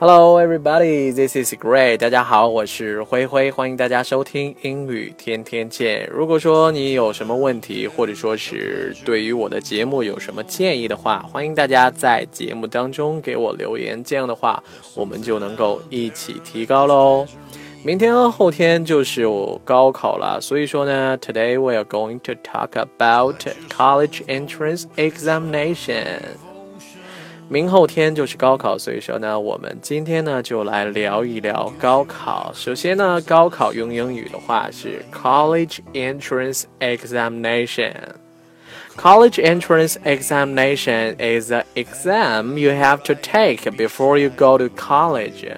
Hello, everybody. This is Gray. 大家好，我是灰灰，欢迎大家收听英语天天见。如果说你有什么问题，或者说是对于我的节目有什么建议的话，欢迎大家在节目当中给我留言。这样的话，我们就能够一起提高喽。明天和后天就是我高考了，所以说呢，Today we are going to talk about college entrance examination. 明后天就是高考，所以说呢，我们今天呢就来聊一聊高考。首先呢，高考用英语的话是 college entrance examination。College entrance examination is the exam you have to take before you go to college。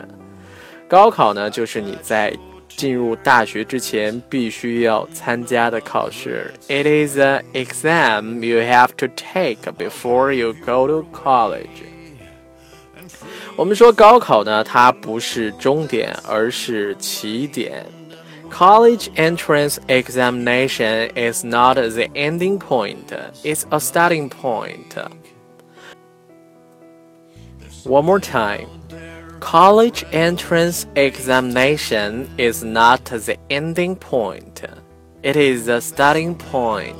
高考呢，就是你在进入大学之前必须要参加的考试。It is an exam you have to take before you go to college。我们说高考呢，它不是终点，而是起点。College entrance examination is not the ending point; it's a starting point. One more time. College entrance examination is not the ending point, it is the starting point.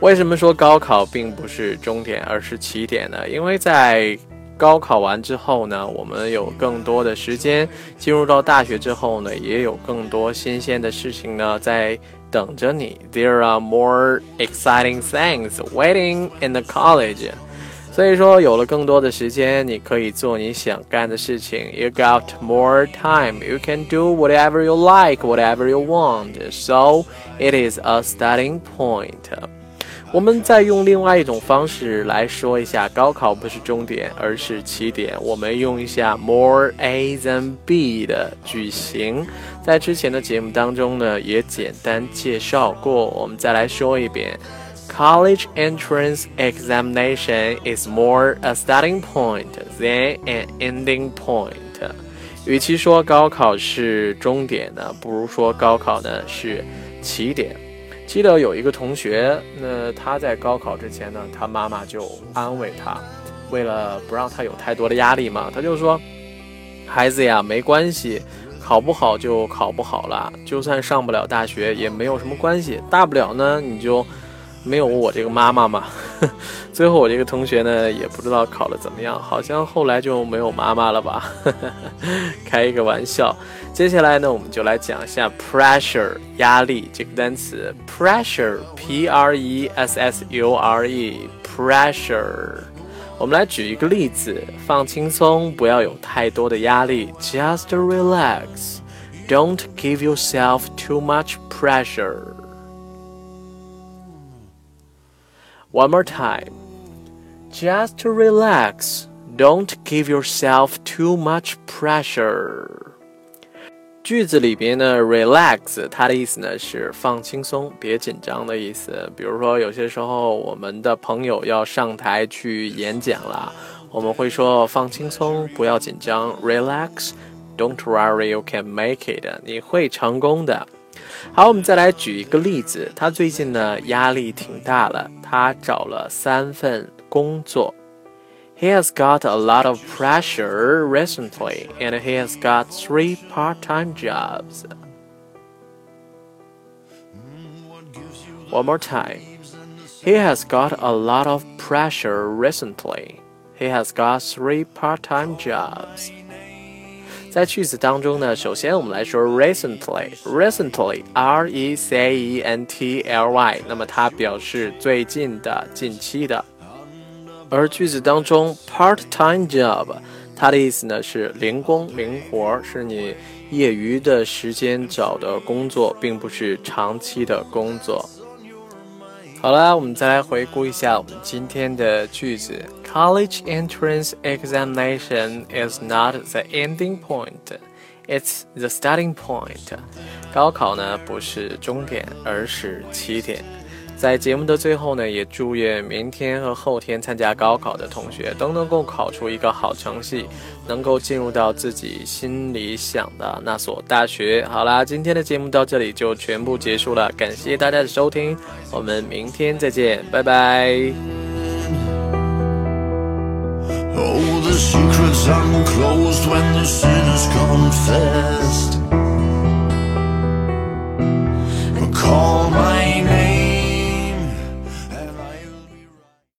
为什么说高考并不是终点，而是起点呢？因为在高考完之后呢，我们有更多的时间进入到大学之后呢，也有更多新鲜的事情呢在等着你。There are more exciting things waiting in the college. 所以说，有了更多的时间，你可以做你想干的事情。You got more time. You can do whatever you like, whatever you want. So it is a starting point. 我们再用另外一种方式来说一下，高考不是终点，而是起点。我们用一下 more A than B 的句型，在之前的节目当中呢，也简单介绍过。我们再来说一遍。College entrance examination is more a starting point than an ending point。与其说高考是终点呢，不如说高考呢是起点。记得有一个同学，那他在高考之前呢，他妈妈就安慰他，为了不让他有太多的压力嘛，他就说：“孩子呀，没关系，考不好就考不好了，就算上不了大学也没有什么关系，大不了呢你就。”没有我这个妈妈嘛，最后我这个同学呢也不知道考的怎么样，好像后来就没有妈妈了吧，开一个玩笑。接下来呢，我们就来讲一下 pressure 压力这个单词，pressure p r e s s u r e pressure。我们来举一个例子，放轻松，不要有太多的压力，just relax，don't give yourself too much pressure。One more time. Just relax. Don't give yourself too much pressure. 句子里边呢，relax 它的意思呢是放轻松，别紧张的意思。比如说，有些时候我们的朋友要上台去演讲了，我们会说放轻松，不要紧张，relax。Don't worry, you can make it. 你会成功的。好，我们再来举一个例子。他最近呢压力挺大了，他找了三份工作。He has got a lot of pressure recently, and he has got three part-time jobs. One more time. He has got a lot of pressure recently. He has got three part-time jobs. 在句子当中呢，首先我们来说 recently，recently，r e c e n t l y，那么它表示最近的、近期的。而句子当中 part-time job，它的意思呢是零工、零活，是你业余的时间找的工作，并不是长期的工作。好了，我们再来回顾一下我们今天的句子。College entrance examination is not the ending point, it's the starting point. 高考呢不是终点，而是起点。在节目的最后呢，也祝愿明天和后天参加高考的同学都能够考出一个好成绩，能够进入到自己心里想的那所大学。好啦，今天的节目到这里就全部结束了，感谢大家的收听，我们明天再见，拜拜。Secrets unclosed when the sinners confessed.